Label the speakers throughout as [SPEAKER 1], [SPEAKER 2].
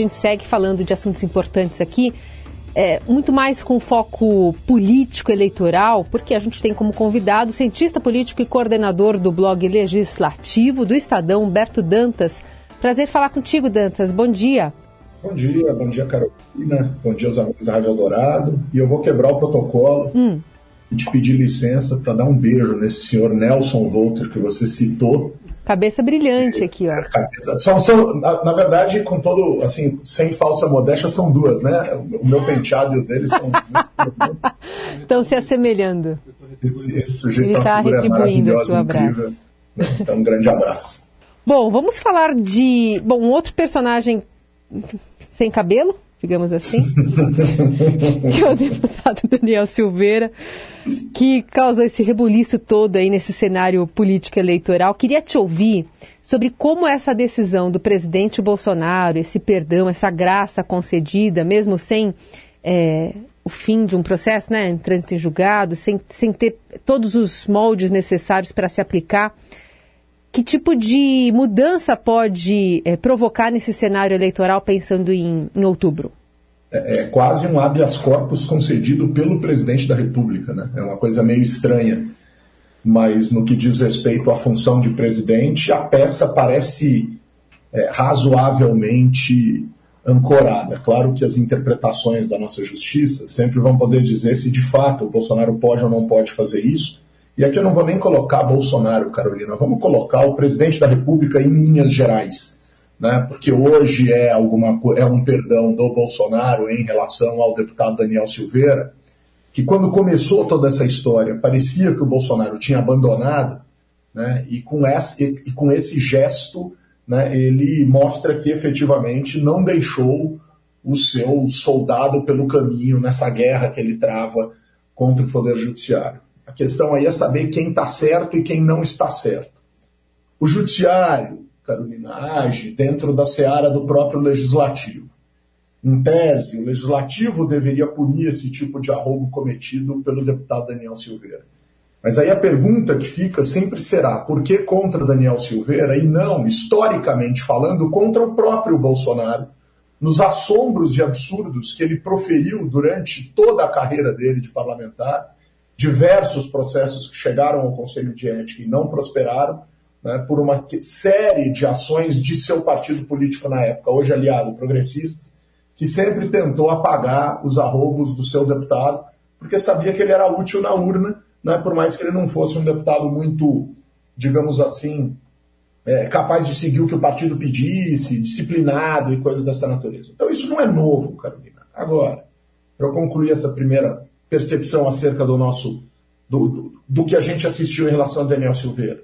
[SPEAKER 1] Gente segue falando de assuntos importantes aqui, é, muito mais com foco político eleitoral, porque a gente tem como convidado o cientista político e coordenador do blog legislativo do Estadão, Humberto Dantas. Prazer falar contigo, Dantas. Bom dia.
[SPEAKER 2] Bom dia, bom dia, Carolina. Bom dia aos amigos da Rádio Eldorado. E eu vou quebrar o protocolo hum. e te pedir licença para dar um beijo nesse senhor Nelson Volter que você citou
[SPEAKER 1] Cabeça brilhante aqui, ó.
[SPEAKER 2] Cabeça. São, são, na, na, verdade, com todo, assim, sem falsa modéstia, são duas, né? O meu penteado e o dele são
[SPEAKER 1] Estão se assemelhando.
[SPEAKER 2] Esse, esse sujeito Ele está é retribuindo aqui o abraço. Então, um grande abraço.
[SPEAKER 1] Bom, vamos falar de. Bom, um outro personagem sem cabelo, digamos assim, que é o deputado Daniel Silveira que causou esse rebuliço todo aí nesse cenário político eleitoral. Queria te ouvir sobre como essa decisão do presidente Bolsonaro, esse perdão, essa graça concedida, mesmo sem é, o fim de um processo, né, em trânsito em julgado, sem, sem ter todos os moldes necessários para se aplicar, que tipo de mudança pode é, provocar nesse cenário eleitoral pensando em, em outubro?
[SPEAKER 2] é, é quase um habeas corpus concedido pelo presidente da República. Né? É uma coisa meio estranha. Mas no que diz respeito à função de presidente, a peça parece é, razoavelmente ancorada. Claro que as interpretações da nossa justiça sempre vão poder dizer se de fato o Bolsonaro pode ou não pode fazer isso. E aqui eu não vou nem colocar Bolsonaro, Carolina, vamos colocar o presidente da República em linhas gerais né, porque hoje é, alguma, é um perdão do Bolsonaro em relação ao deputado Daniel Silveira, que quando começou toda essa história parecia que o Bolsonaro tinha abandonado, né, e, com esse, e com esse gesto né, ele mostra que efetivamente não deixou o seu soldado pelo caminho nessa guerra que ele trava contra o Poder Judiciário. A questão aí é saber quem está certo e quem não está certo. O Judiciário, Carolina, age dentro da seara do próprio legislativo. Em tese, o legislativo deveria punir esse tipo de arrobo cometido pelo deputado Daniel Silveira. Mas aí a pergunta que fica sempre será: por que contra Daniel Silveira e não, historicamente falando, contra o próprio Bolsonaro, nos assombros e absurdos que ele proferiu durante toda a carreira dele de parlamentar, diversos processos que chegaram ao Conselho de Ética e não prosperaram, né, por uma série de ações de seu partido político na época, hoje aliado progressistas, que sempre tentou apagar os arrobos do seu deputado, porque sabia que ele era útil na urna, né, por mais que ele não fosse um deputado muito, digamos assim, é, capaz de seguir o que o partido pedisse, disciplinado e coisas dessa natureza. Então isso não é novo, Carolina. Agora, para eu concluir essa primeira percepção acerca do nosso do, do, do que a gente assistiu em relação a Daniel Silveira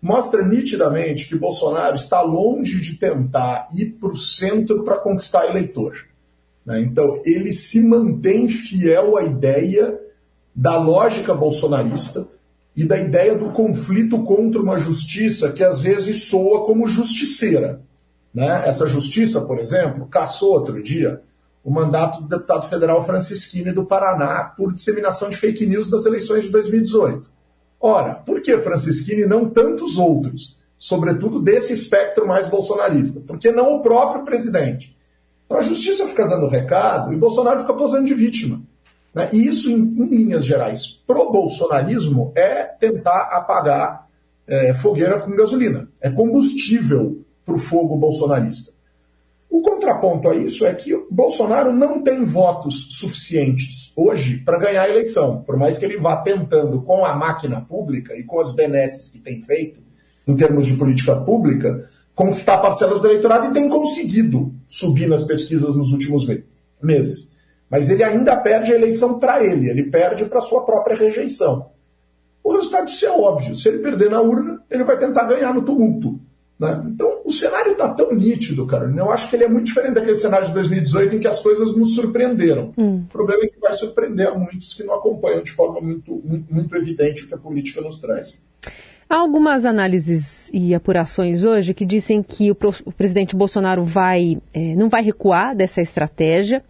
[SPEAKER 2] mostra nitidamente que Bolsonaro está longe de tentar ir para o centro para conquistar eleitor. Né? Então, ele se mantém fiel à ideia da lógica bolsonarista e da ideia do conflito contra uma justiça que às vezes soa como justiceira. Né? Essa justiça, por exemplo, caçou outro dia o mandato do deputado federal Francisquini do Paraná por disseminação de fake news das eleições de 2018. Ora, por que Francisquini e não tantos outros? Sobretudo desse espectro mais bolsonarista. Por que não o próprio presidente? Então a justiça fica dando recado e Bolsonaro fica posando de vítima. Né? E isso, em, em linhas gerais, pro bolsonarismo é tentar apagar é, fogueira com gasolina. É combustível para o fogo bolsonarista. O contraponto a isso é que Bolsonaro não tem votos suficientes hoje para ganhar a eleição, por mais que ele vá tentando com a máquina pública e com as benesses que tem feito em termos de política pública, conquistar parcelas do eleitorado e tem conseguido subir nas pesquisas nos últimos meses. Mas ele ainda perde a eleição para ele, ele perde para sua própria rejeição. O resultado disso é óbvio. Se ele perder na urna, ele vai tentar ganhar no tumulto. Né? Então, o cenário está tão nítido, cara. Eu acho que ele é muito diferente daquele cenário de 2018 em que as coisas nos surpreenderam. Hum. O problema é que vai surpreender a muitos que não acompanham de forma muito, muito, muito evidente o que a política nos traz.
[SPEAKER 1] Há algumas análises e apurações hoje que dizem que o, presidente Bolsonaro vai, é, não vai recuar dessa estratégia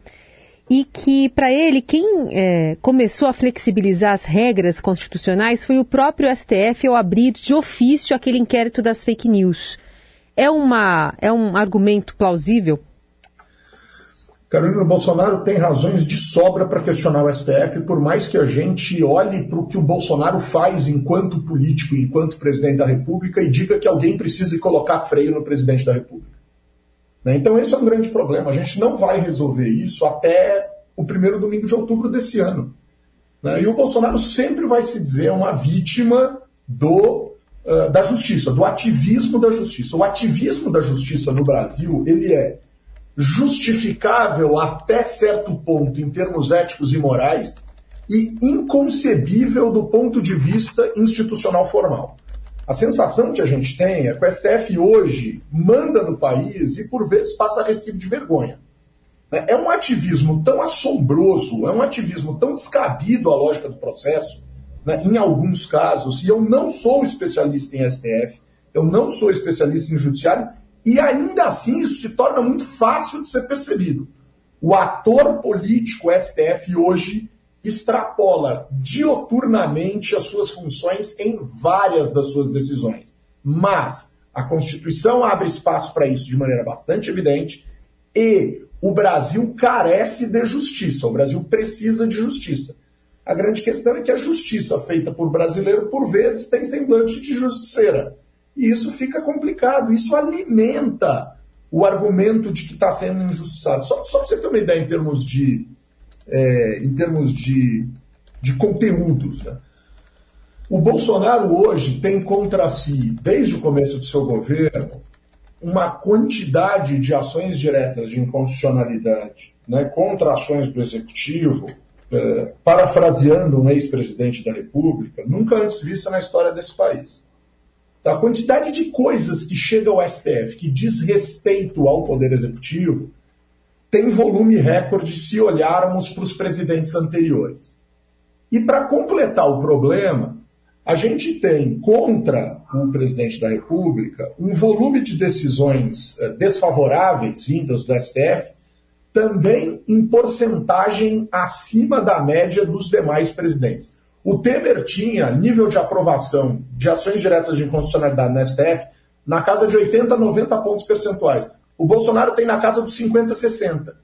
[SPEAKER 1] e que, para ele, quem é, começou a flexibilizar as regras constitucionais foi o próprio STF ao abrir de ofício aquele inquérito das fake news. É, uma, é um argumento plausível?
[SPEAKER 2] Carolina Bolsonaro tem razões de sobra para questionar o STF, por mais que a gente olhe para o que o Bolsonaro faz enquanto político, enquanto presidente da República, e diga que alguém precisa colocar freio no presidente da República. Né? Então, esse é um grande problema. A gente não vai resolver isso até o primeiro domingo de outubro desse ano. Né? E o Bolsonaro sempre vai se dizer uma vítima do, uh, da justiça, do ativismo da justiça. O ativismo da justiça no Brasil ele é justificável até certo ponto em termos éticos e morais e inconcebível do ponto de vista institucional formal. A sensação que a gente tem é que o STF hoje manda no país e por vezes passa recibo de vergonha. É um ativismo tão assombroso, é um ativismo tão descabido à lógica do processo, né, em alguns casos, e eu não sou especialista em STF, eu não sou especialista em judiciário, e ainda assim isso se torna muito fácil de ser percebido. O ator político STF hoje extrapola dioturnamente as suas funções em várias das suas decisões. Mas a Constituição abre espaço para isso de maneira bastante evidente e o Brasil carece de justiça. O Brasil precisa de justiça. A grande questão é que a justiça feita por brasileiro, por vezes, tem semblante de justiceira. E isso fica complicado, isso alimenta o argumento de que está sendo injustiçado. Só, só para você ter uma ideia em termos de, é, em termos de, de conteúdos. Né? O Bolsonaro hoje tem contra si, desde o começo do seu governo, uma quantidade de ações diretas de inconstitucionalidade né, contra ações do Executivo, é, parafraseando um ex-presidente da República, nunca antes vista na história desse país. Tá? A quantidade de coisas que chega ao STF que diz respeito ao Poder Executivo tem volume recorde se olharmos para os presidentes anteriores. E para completar o problema, a gente tem contra o presidente da República um volume de decisões eh, desfavoráveis vindas do STF, também em porcentagem acima da média dos demais presidentes. O Temer tinha nível de aprovação de ações diretas de inconstitucionalidade na STF na casa de 80, 90 pontos percentuais. O Bolsonaro tem na casa dos 50, 60.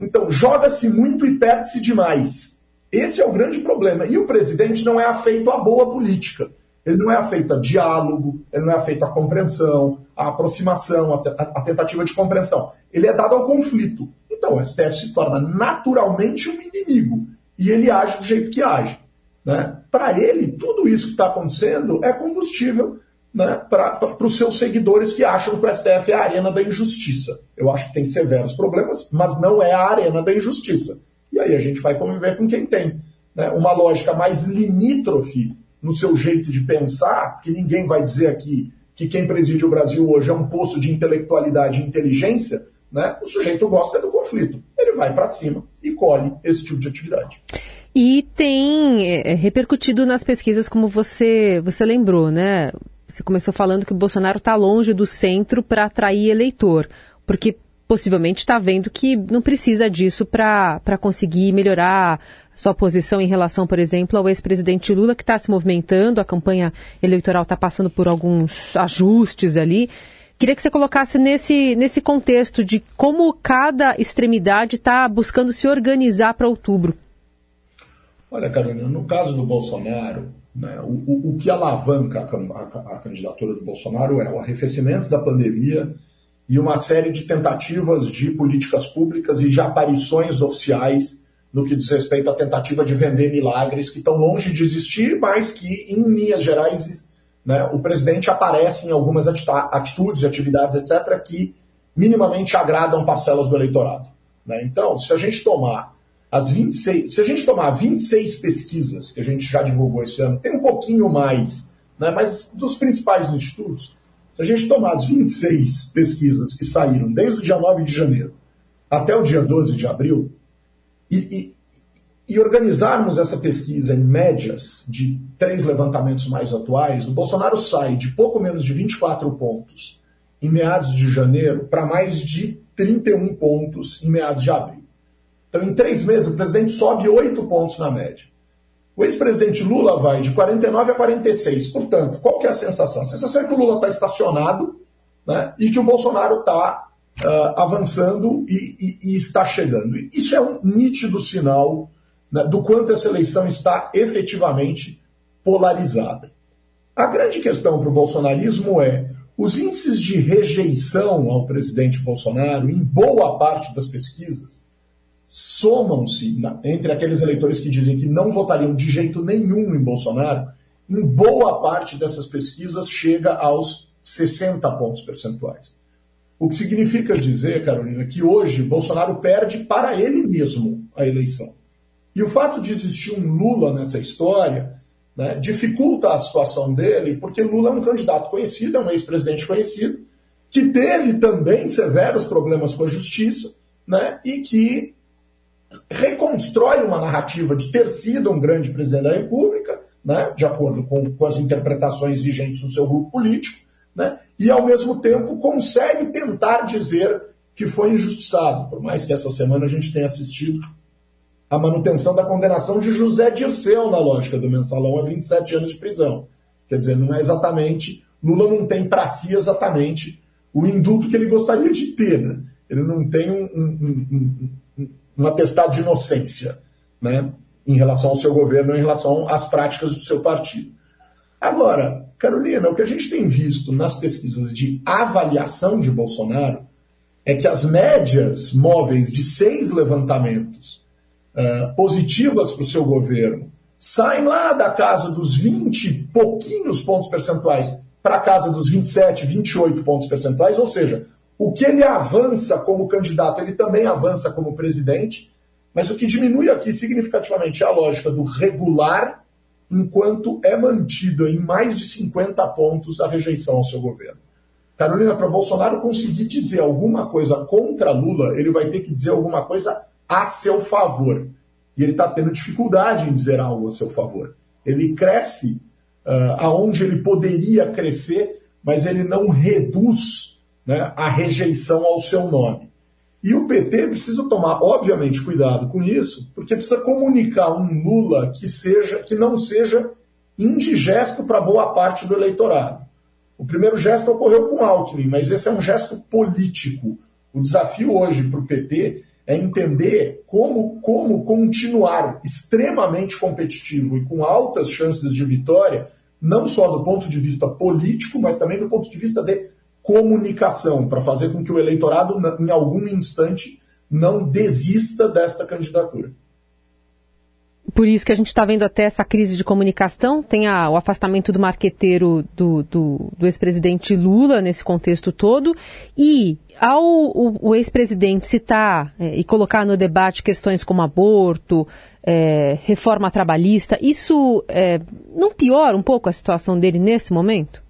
[SPEAKER 2] Então, joga-se muito e perde-se demais. Esse é o grande problema. E o presidente não é afeito à boa política. Ele não é afeito a diálogo, ele não é afeito à compreensão, à aproximação, à tentativa de compreensão. Ele é dado ao conflito. Então, o STF se torna naturalmente um inimigo. E ele age do jeito que age. Né? Para ele, tudo isso que está acontecendo é combustível né, para os seus seguidores que acham que o STF é a arena da injustiça. Eu acho que tem severos problemas, mas não é a arena da injustiça. E aí a gente vai conviver com quem tem né, uma lógica mais limítrofe no seu jeito de pensar, que ninguém vai dizer aqui que quem preside o Brasil hoje é um poço de intelectualidade e inteligência, né, o sujeito gosta do conflito. Ele vai para cima e colhe esse tipo de atividade.
[SPEAKER 1] E tem é, repercutido nas pesquisas, como você, você lembrou, né? Você começou falando que o Bolsonaro está longe do centro para atrair eleitor, porque possivelmente está vendo que não precisa disso para conseguir melhorar sua posição em relação, por exemplo, ao ex-presidente Lula, que está se movimentando, a campanha eleitoral está passando por alguns ajustes ali. Queria que você colocasse nesse, nesse contexto de como cada extremidade está buscando se organizar para outubro.
[SPEAKER 2] Olha, Carolina, no caso do Bolsonaro, né, o, o, o, que alavanca a, a, a, candidatura do Bolsonaro é o arrefecimento da pandemia e uma série de tentativas de políticas públicas e de aparições oficiais no que diz respeito à tentativa de vender milagres que estão longe de existir, mas que, em linhas gerais, né, o presidente aparece em algumas atitudes, atividades, etc., que minimamente agradam parcelas do eleitorado. Né? Então, se a gente tomar as 26, se a gente tomar 26 pesquisas que a gente já divulgou esse ano, tem um pouquinho mais, né, mas dos principais institutos, se a gente tomar as 26 pesquisas que saíram desde o dia 9 de janeiro até o dia 12 de abril, e, e, e organizarmos essa pesquisa em médias de três levantamentos mais atuais, o Bolsonaro sai de pouco menos de 24 pontos em meados de janeiro para mais de 31 pontos em meados de abril. Então, em três meses, o presidente sobe oito pontos na média. O ex-presidente Lula vai de 49 a 46. Portanto, qual que é a sensação? A sensação é que o Lula está estacionado né, e que o Bolsonaro está uh, avançando e, e, e, está chegando. Isso é um nítido sinal né, do quanto essa eleição está efetivamente polarizada. A grande questão para o bolsonarismo é os índices de rejeição ao presidente Bolsonaro, em boa parte das pesquisas, somam-se entre aqueles eleitores que dizem que não votariam de jeito nenhum em Bolsonaro, em boa parte dessas pesquisas chega aos 60 pontos percentuais. O que significa dizer, Carolina, que hoje Bolsonaro perde para ele mesmo a eleição. E o fato de existir um Lula nessa história né, dificulta a situação dele, porque Lula é um candidato conhecido, é um ex-presidente conhecido, que teve também severos problemas com a justiça né, e que reconstrói uma narrativa de ter sido um grande presidente da República, né, de acordo com, com as interpretações vigentes do seu grupo político, né, e ao mesmo tempo consegue tentar dizer que foi injustiçado, por mais que essa semana a gente tenha assistido a manutenção da condenação de José Dirceu na lógica do mensalão a 27 anos de prisão. Quer dizer, não é exatamente. Lula não tem para si exatamente o indulto que ele gostaria de ter. Né? Ele não tem um, um, um, um atestado de inocência né? em relação ao seu governo, em relação às práticas do seu partido. Agora, Carolina, o que a gente tem visto nas pesquisas de avaliação de Bolsonaro é que as médias móveis de seis levantamentos uh, positivas para o seu governo saem lá da casa dos 20 pouquinhos pontos percentuais para a casa dos 27, 28 pontos percentuais, ou seja, o que ele avança como candidato, ele também avança como presidente, mas o que diminui aqui significativamente é a lógica do regular, enquanto é mantida em mais de 50 pontos a rejeição ao seu governo. Carolina, para Bolsonaro conseguir dizer alguma coisa contra Lula, ele vai ter que dizer alguma coisa a seu favor. E ele está tendo dificuldade em dizer algo a seu favor. Ele cresce uh, aonde ele poderia crescer, mas ele não reduz né, a rejeição ao seu nome. E o PT precisa tomar, obviamente, cuidado com isso, porque precisa comunicar um Lula que seja, que não seja indigesto para boa parte do eleitorado. O primeiro gesto ocorreu com Alckmin, mas esse é um gesto político. O desafio hoje para o PT é entender como, como continuar extremamente competitivo e com altas chances de vitória, não só do ponto de vista político, mas também do ponto de vista de comunicação, para fazer com que o eleitorado, em algum instante, não desista desta candidatura.
[SPEAKER 1] Por isso que a gente está vendo até essa crise de comunicação, tem a, o afastamento do marqueteiro do, do, do ex-presidente Lula nesse contexto todo, e ao o, o ex-presidente citar é, e colocar no debate questões como aborto, é, reforma trabalhista, isso é, não piora um pouco a situação dele nesse momento?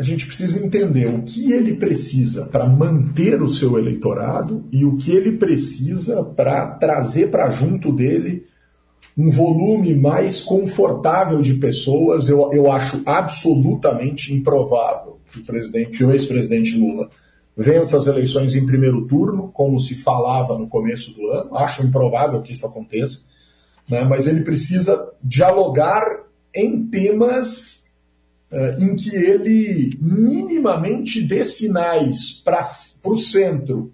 [SPEAKER 2] A gente precisa entender o que ele precisa para manter o seu eleitorado e o que ele precisa para trazer para junto dele um volume mais confortável de pessoas, eu, eu acho absolutamente improvável que o presidente, o ex-presidente Lula vença as eleições em primeiro turno, como se falava no começo do ano. Acho improvável que isso aconteça, né? mas ele precisa dialogar em temas em que ele minimamente dê sinais para o centro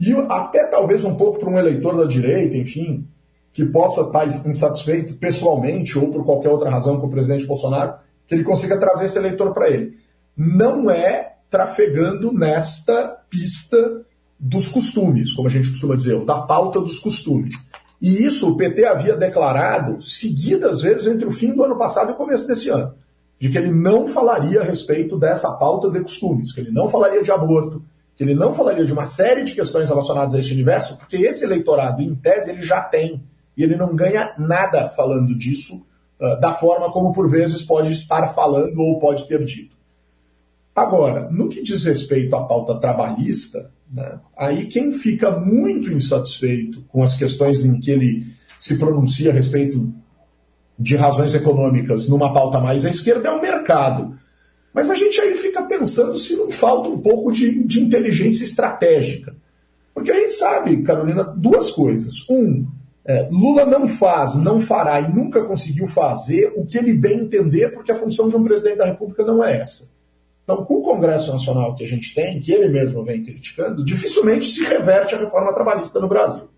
[SPEAKER 2] e até talvez um pouco para um eleitor da direita, enfim, que possa estar insatisfeito pessoalmente ou por qualquer outra razão com o presidente Bolsonaro, que ele consiga trazer esse eleitor para ele. Não é trafegando nesta pista dos costumes, como a gente costuma dizer, ou da pauta dos costumes. E isso o PT havia declarado seguidas vezes entre o fim do ano passado e o começo desse ano, de que ele não falaria a respeito dessa pauta de costumes, que ele não falaria de aborto, que ele não falaria de uma série de questões relacionadas a esse universo, porque esse eleitorado, em tese, ele já tem e ele não ganha nada falando disso, uh, da forma como por vezes pode estar falando ou pode ter dito. Agora, no que diz respeito à pauta trabalhista, né, aí quem fica muito insatisfeito com as questões em que ele se pronuncia a respeito de razões econômicas numa pauta mais à esquerda é o mercado. Mas a gente aí fica pensando se não falta um pouco de, de inteligência estratégica. Porque a gente sabe, Carolina, duas coisas. Um, é, Lula não faz, não fará e nunca conseguiu fazer o que ele bem entender, porque a função de um presidente da República não é essa. Então, com o Congresso Nacional que a gente tem, que ele mesmo vem criticando, dificilmente se reverte a reforma trabalhista no Brasil.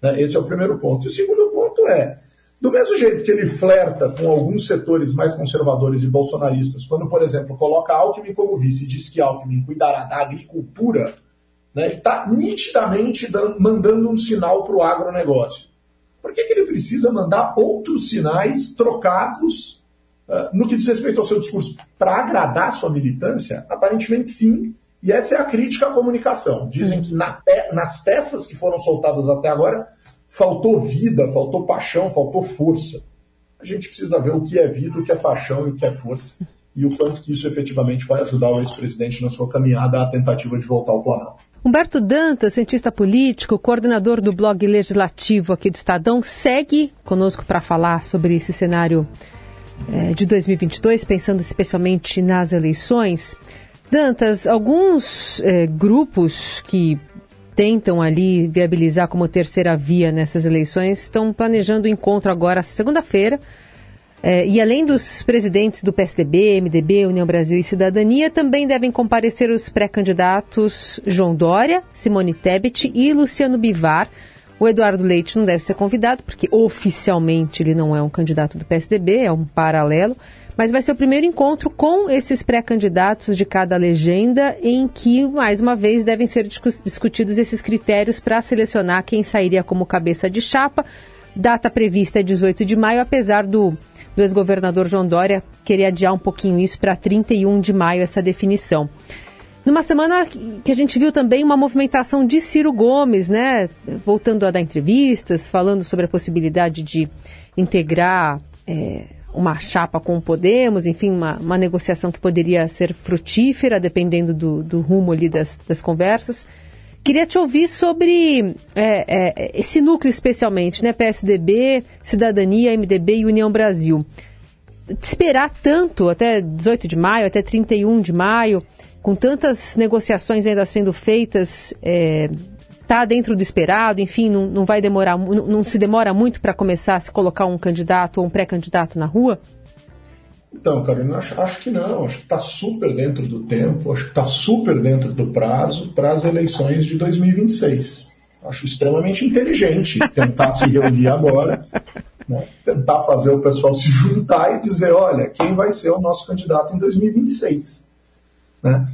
[SPEAKER 2] Né? Esse é o primeiro ponto. E o segundo ponto é, do mesmo jeito que ele flerta com alguns setores mais conservadores e bolsonaristas, quando, por exemplo, coloca Alckmin como vice e diz que Alckmin cuidará da agricultura, né, ele está nitidamente dando, mandando um sinal para o agronegócio. Por que, que ele precisa mandar outros sinais trocados uh, no que diz respeito ao seu discurso? Para agradar sua militância? Aparentemente sim. E essa é a crítica à comunicação. Dizem que na, nas peças que foram soltadas até agora faltou vida, faltou paixão, faltou força. A gente precisa ver o que é vida, o que é paixão e o que é força e o quanto que isso efetivamente vai ajudar o ex-presidente na sua caminhada à tentativa de voltar ao Planalto.
[SPEAKER 1] Humberto Dantas, cientista político, coordenador do blog legislativo aqui do Estadão, segue conosco para falar sobre esse cenário é, de 2022, pensando especialmente nas eleições. Dantas, alguns é, grupos que tentam ali viabilizar como terceira via nessas eleições estão planejando o encontro agora, segunda-feira. É, e além dos presidentes do PSDB, MDB, União Brasil e Cidadania, também devem comparecer os pré-candidatos João Dória, Simone Tebet e Luciano Bivar. O Eduardo Leite não deve ser convidado, porque oficialmente ele não é um candidato do PSDB, é um paralelo mas vai ser o primeiro encontro com esses pré-candidatos de cada legenda, em que, mais uma vez, devem ser discutidos esses critérios para selecionar quem sairia como cabeça de chapa. Data prevista é 18 de maio, apesar do, do ex-governador João Dória querer adiar um pouquinho isso para 31 de maio, essa definição. Numa semana que a gente viu também uma movimentação de Ciro Gomes, né? Voltando a dar entrevistas, falando sobre a possibilidade de integrar é, uma chapa com o Podemos, enfim, uma, uma negociação que poderia ser frutífera, dependendo do, do rumo ali das, das conversas. Queria te ouvir sobre é, é, esse núcleo especialmente, né? PSDB, Cidadania, MDB e União Brasil. Esperar tanto até 18 de maio, até 31 de maio, com tantas negociações ainda sendo feitas, é, está dentro do esperado, enfim, não, não vai demorar, não, não se demora muito para começar a se colocar um candidato ou um pré-candidato na rua?
[SPEAKER 2] Então, Carolina, acho, acho que não. Acho que está super dentro do tempo, acho que está super dentro do prazo para as eleições de 2026. Acho extremamente inteligente tentar se reunir agora, né? tentar fazer o pessoal se juntar e dizer: olha, quem vai ser o nosso candidato em 2026. Né?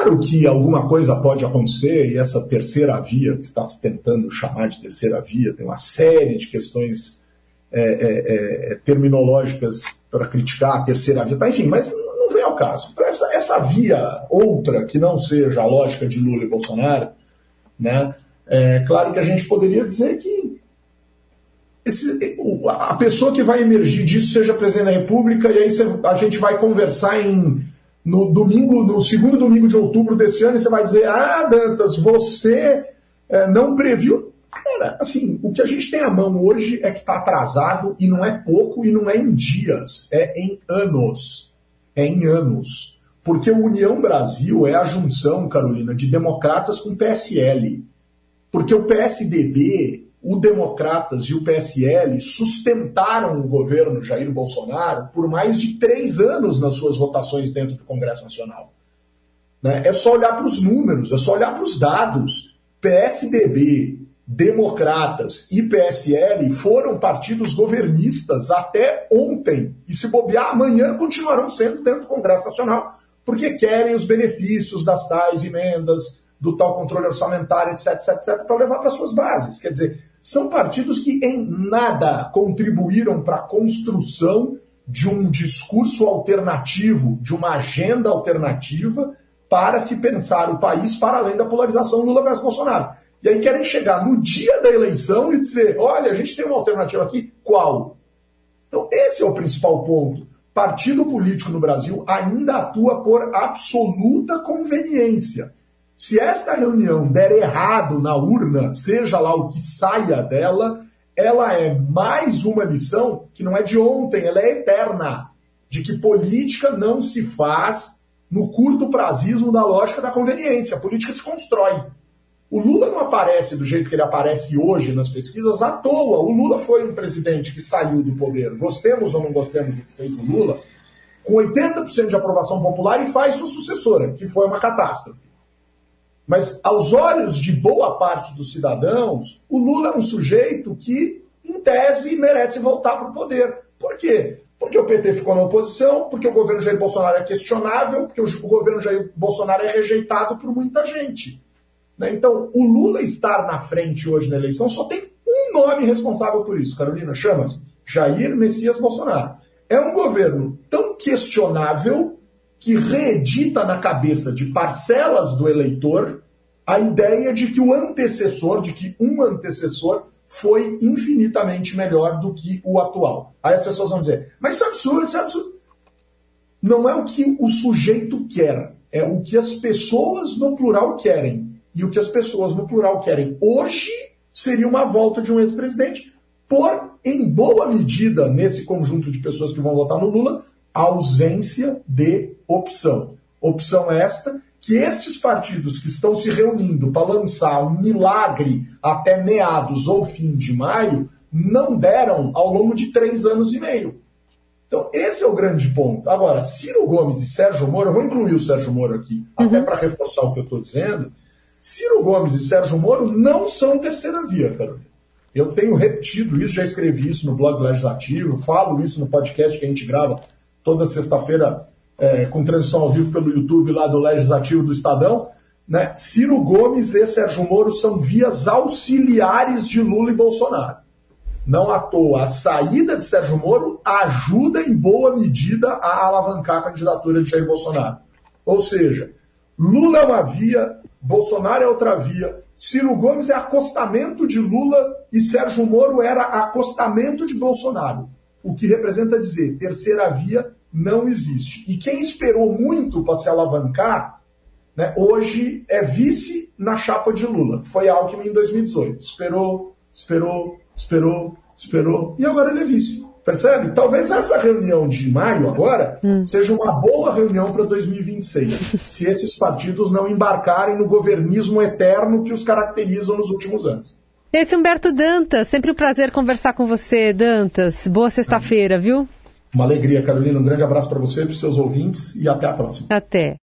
[SPEAKER 2] É claro que alguma coisa pode acontecer e essa terceira via, que está se tentando chamar de terceira via, tem uma série de questões é, é, é, terminológicas para criticar a terceira via, tá, enfim, mas não vem ao caso. Para essa, essa via outra, que não seja a lógica de Lula e Bolsonaro, né, é claro que a gente poderia dizer que esse, a pessoa que vai emergir disso seja presidente da República e aí a gente vai conversar em no domingo, no segundo domingo de outubro desse ano, e você vai dizer: Ah, Dantas, você é, não previu. Cara, assim, o que a gente tem à mão hoje é que está atrasado e não é pouco e não é em dias, é em anos. É em anos. Porque o União Brasil é a junção, Carolina, de democratas com PSL. Porque o PSDB o Democratas e o PSL sustentaram o governo Jair Bolsonaro por mais de três anos nas suas votações dentro do Congresso Nacional. Né? É só olhar para os números, é só olhar para os dados. PSDB, Democratas e PSL foram partidos governistas até ontem. E se bobear, amanhã continuarão sendo dentro do Congresso Nacional, porque querem os benefícios das tais emendas, do tal controle orçamentário, etc, etc, etc, para levar para suas bases. Quer dizer, são partidos que em nada contribuíram para a construção de um discurso alternativo, de uma agenda alternativa para se pensar o país para além da polarização Lula versus Bolsonaro. E aí querem chegar no dia da eleição e dizer: olha, a gente tem uma alternativa aqui, qual? Então, esse é o principal ponto. Partido político no Brasil ainda atua por absoluta conveniência. Se esta reunião der errado na urna, seja lá o que saia dela, ela é mais uma lição que não é de ontem, ela é eterna, de que política não se faz no curto prazismo da lógica da conveniência. A política se constrói. O Lula não aparece do jeito que ele aparece hoje nas pesquisas à toa. O Lula foi um presidente que saiu do poder. Gostemos ou não gostemos do que fez o Lula, com 80% de aprovação popular e faz sua sucessora, que foi uma catástrofe. Mas, aos olhos de boa parte dos cidadãos, o Lula é um sujeito que, em tese, merece voltar para o poder. Por quê? Porque o PT ficou na oposição, porque o governo Jair Bolsonaro é questionável, porque o governo Jair Bolsonaro é rejeitado por muita gente. Né? Então, o Lula estar na frente hoje na eleição só tem um nome responsável por isso, Carolina, chama-se Jair Messias Bolsonaro. É um governo tão questionável que reedita na cabeça de parcelas do eleitor a ideia de que o antecessor, de que um antecessor foi infinitamente melhor do que o atual. Aí as pessoas vão dizer, mas isso é absurdo, isso é absurdo. Não é o que o sujeito quer, é o que as pessoas no plural querem. E o que as pessoas no plural querem hoje seria uma volta de um ex-presidente, por, em boa medida, nesse conjunto de pessoas que vão votar no Lula, ausência de opção. Opção esta que estes partidos que estão se reunindo para lançar um milagre até meados ou fim de maio não deram ao longo de três anos e meio. Então, esse é o grande ponto. Agora, Ciro Gomes e Sérgio Moro, eu vou incluir o Sérgio Moro aqui, uhum. até para reforçar o que eu estou dizendo. Ciro Gomes e Sérgio Moro não são terceira via, Carolina. Eu tenho repetido isso, já escrevi isso no blog legislativo, falo isso no podcast que a gente grava toda sexta-feira é, com transmissão ao vivo pelo YouTube lá do Legislativo do Estadão, né? Ciro Gomes e Sérgio Moro são vias auxiliares de Lula e Bolsonaro. Não à toa, a saída de Sérgio Moro ajuda em boa medida a alavancar a candidatura de Jair Bolsonaro. Ou seja, Lula é uma via, Bolsonaro é outra via, Ciro Gomes é acostamento de Lula e Sérgio Moro era acostamento de Bolsonaro. O que representa dizer terceira via não existe. E quem esperou muito para se alavancar, né, hoje é vice na chapa de Lula. Foi Alckmin em 2018. Esperou, esperou, esperou, esperou, e agora ele é vice. Percebe? Talvez essa reunião de maio agora hum. seja uma boa reunião para 2026, se esses partidos não embarcarem no governismo eterno que os caracterizam nos últimos anos.
[SPEAKER 1] Esse Humberto Dantas, sempre um prazer conversar com você, Dantas. Boa sexta-feira, viu?
[SPEAKER 2] Uma alegria, Carolina. Um grande abraço para você, para os seus ouvintes e até a próxima.
[SPEAKER 1] Até.